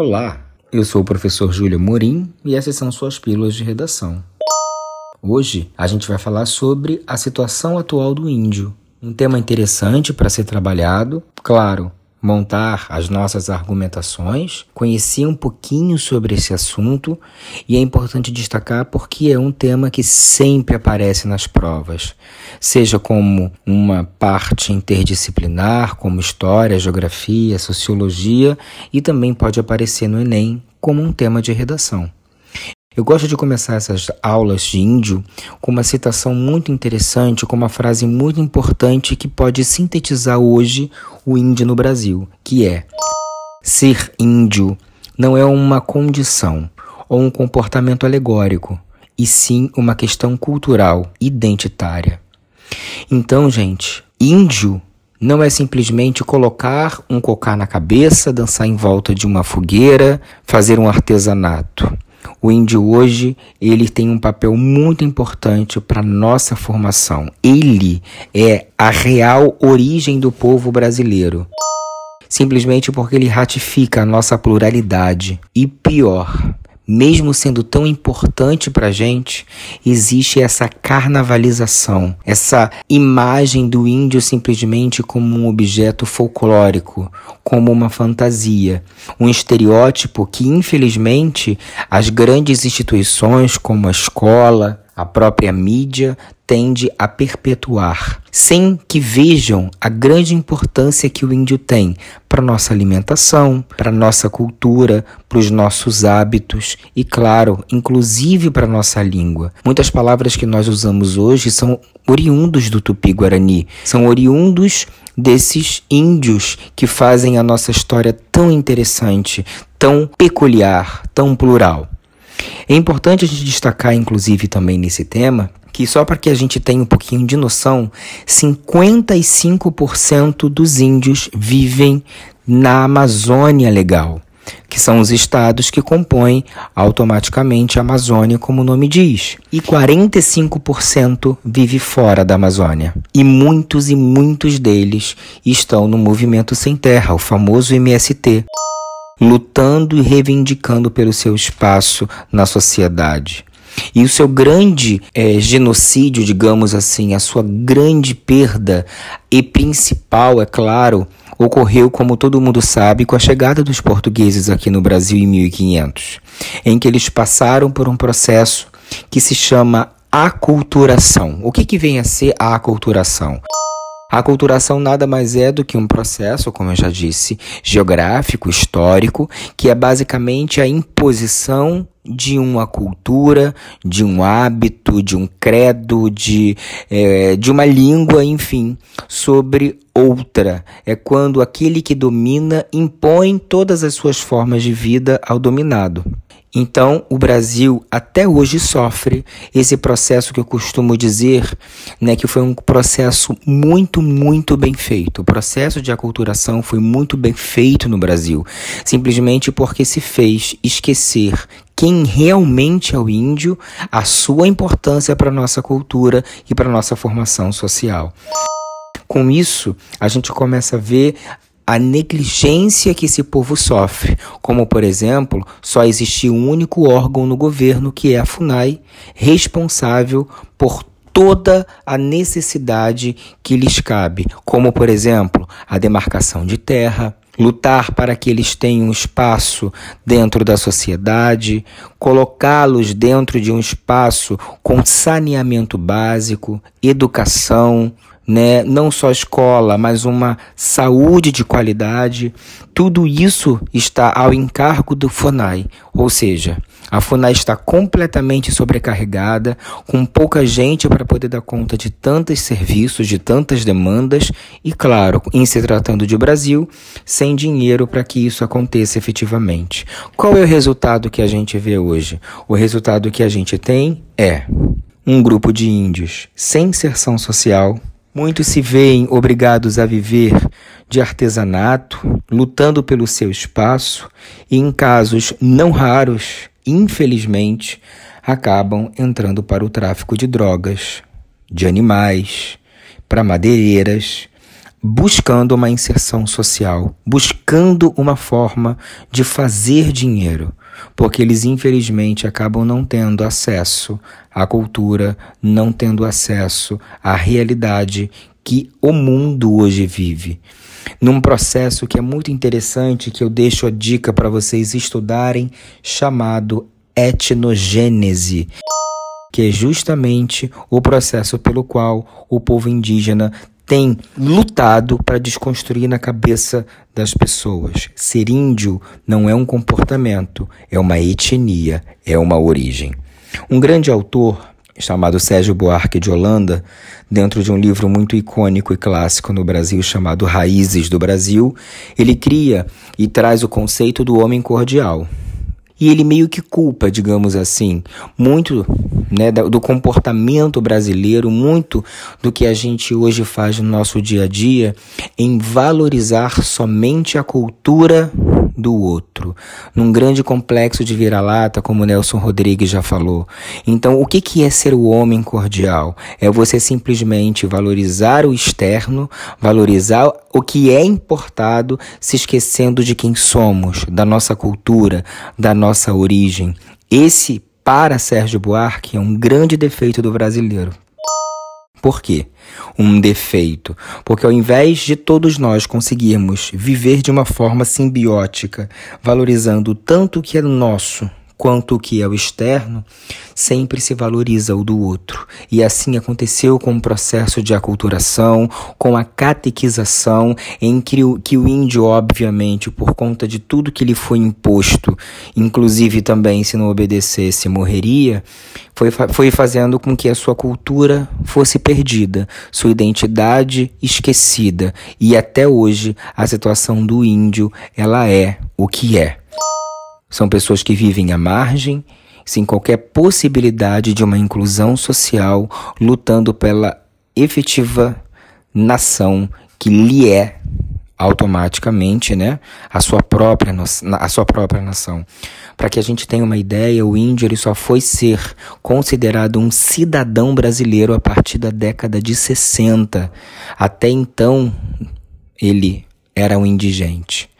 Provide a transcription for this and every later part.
Olá, eu sou o professor Júlio Morim e essas são suas pílulas de redação. Hoje a gente vai falar sobre a situação atual do índio, um tema interessante para ser trabalhado, claro, montar as nossas argumentações, conhecer um pouquinho sobre esse assunto e é importante destacar porque é um tema que sempre aparece nas provas, seja como uma parte interdisciplinar, como história, geografia, sociologia e também pode aparecer no Enem como um tema de redação. Eu gosto de começar essas aulas de índio com uma citação muito interessante, com uma frase muito importante que pode sintetizar hoje o índio no Brasil, que é: Ser índio não é uma condição ou um comportamento alegórico, e sim uma questão cultural, identitária. Então, gente, índio não é simplesmente colocar um cocá na cabeça, dançar em volta de uma fogueira, fazer um artesanato. O índio hoje, ele tem um papel muito importante para nossa formação. Ele é a real origem do povo brasileiro. Simplesmente porque ele ratifica a nossa pluralidade. E pior, mesmo sendo tão importante para gente, existe essa carnavalização, essa imagem do índio simplesmente como um objeto folclórico, como uma fantasia, um estereótipo que, infelizmente, as grandes instituições como a escola, a própria mídia, tende a perpetuar, sem que vejam a grande importância que o índio tem para nossa alimentação, para nossa cultura, para os nossos hábitos e, claro, inclusive para nossa língua. Muitas palavras que nós usamos hoje são oriundos do tupi-guarani, são oriundos desses índios que fazem a nossa história tão interessante, tão peculiar, tão plural. É importante a gente destacar, inclusive, também nesse tema, que só para que a gente tenha um pouquinho de noção, 55% dos índios vivem na Amazônia Legal, que são os estados que compõem automaticamente a Amazônia, como o nome diz. E 45% vive fora da Amazônia. E muitos e muitos deles estão no movimento sem terra, o famoso MST lutando e reivindicando pelo seu espaço na sociedade. E o seu grande é, genocídio, digamos assim, a sua grande perda e principal, é claro, ocorreu, como todo mundo sabe, com a chegada dos portugueses aqui no Brasil em 1500, em que eles passaram por um processo que se chama aculturação. O que, que vem a ser a aculturação? A aculturação nada mais é do que um processo, como eu já disse, geográfico, histórico, que é basicamente a imposição de uma cultura, de um hábito, de um credo, de, é, de uma língua, enfim, sobre outra. É quando aquele que domina impõe todas as suas formas de vida ao dominado. Então, o Brasil até hoje sofre esse processo que eu costumo dizer, né, que foi um processo muito, muito bem feito. O processo de aculturação foi muito bem feito no Brasil, simplesmente porque se fez esquecer quem realmente é o índio, a sua importância para a nossa cultura e para a nossa formação social. Com isso, a gente começa a ver a negligência que esse povo sofre, como por exemplo, só existir um único órgão no governo que é a FUNAI, responsável por toda a necessidade que lhes cabe, como por exemplo, a demarcação de terra, lutar para que eles tenham espaço dentro da sociedade, colocá-los dentro de um espaço com saneamento básico, educação, né? Não só escola, mas uma saúde de qualidade. Tudo isso está ao encargo do FUNAI, ou seja, a FUNAI está completamente sobrecarregada, com pouca gente para poder dar conta de tantos serviços, de tantas demandas e, claro, em se tratando de Brasil, sem dinheiro para que isso aconteça efetivamente. Qual é o resultado que a gente vê hoje? O resultado que a gente tem é um grupo de índios sem inserção social, Muitos se veem obrigados a viver de artesanato, lutando pelo seu espaço, e em casos não raros, infelizmente, acabam entrando para o tráfico de drogas, de animais, para madeireiras, buscando uma inserção social, buscando uma forma de fazer dinheiro, porque eles infelizmente acabam não tendo acesso à cultura, não tendo acesso à realidade que o mundo hoje vive. Num processo que é muito interessante, que eu deixo a dica para vocês estudarem, chamado etnogênese que é justamente o processo pelo qual o povo indígena tem lutado para desconstruir na cabeça das pessoas. Ser índio não é um comportamento, é uma etnia, é uma origem. Um grande autor chamado Sérgio Buarque de Holanda, dentro de um livro muito icônico e clássico no Brasil chamado Raízes do Brasil, ele cria e traz o conceito do homem cordial. E ele meio que culpa, digamos assim, muito né, do comportamento brasileiro, muito do que a gente hoje faz no nosso dia a dia, em valorizar somente a cultura do outro, num grande complexo de vira-lata, como Nelson Rodrigues já falou. Então, o que, que é ser o homem cordial? É você simplesmente valorizar o externo, valorizar o que é importado, se esquecendo de quem somos, da nossa cultura, da nossa origem. Esse, para Sérgio Buarque, é um grande defeito do brasileiro. Por quê? Um defeito. Porque ao invés de todos nós conseguirmos viver de uma forma simbiótica, valorizando tanto o que é nosso quanto que é o externo, sempre se valoriza o do outro. E assim aconteceu com o processo de aculturação, com a catequização, em que o, que o índio, obviamente, por conta de tudo que lhe foi imposto, inclusive também se não obedecesse, morreria, foi, foi fazendo com que a sua cultura fosse perdida, sua identidade esquecida. E até hoje, a situação do índio, ela é o que é. São pessoas que vivem à margem, sem qualquer possibilidade de uma inclusão social, lutando pela efetiva nação que lhe é automaticamente, né, a sua própria a sua própria nação. Para que a gente tenha uma ideia, o índio ele só foi ser considerado um cidadão brasileiro a partir da década de 60. Até então, ele era um indigente.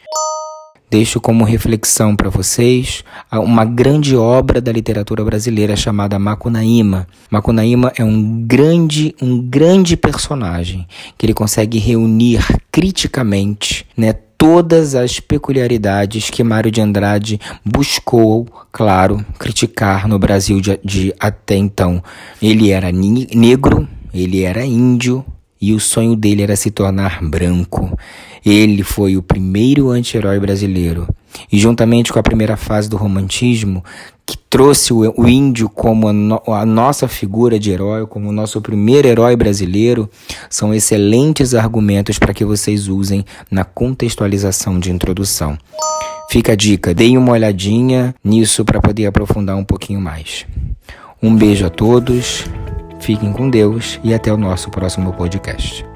Deixo como reflexão para vocês uma grande obra da literatura brasileira chamada Macunaíma. Macunaíma é um grande, um grande personagem que ele consegue reunir criticamente, né, todas as peculiaridades que Mário de Andrade buscou, claro, criticar no Brasil de, de até então. Ele era negro, ele era índio, e o sonho dele era se tornar branco. Ele foi o primeiro anti-herói brasileiro. E juntamente com a primeira fase do romantismo, que trouxe o, índio como a, no, a, nossa figura de herói, como o nosso primeiro herói brasileiro, são excelentes argumentos para que vocês usem na contextualização de introdução. Fica a dica, deem uma olhadinha nisso para poder aprofundar um pouquinho mais. Um beijo a todos Fiquem com Deus e até o nosso próximo podcast.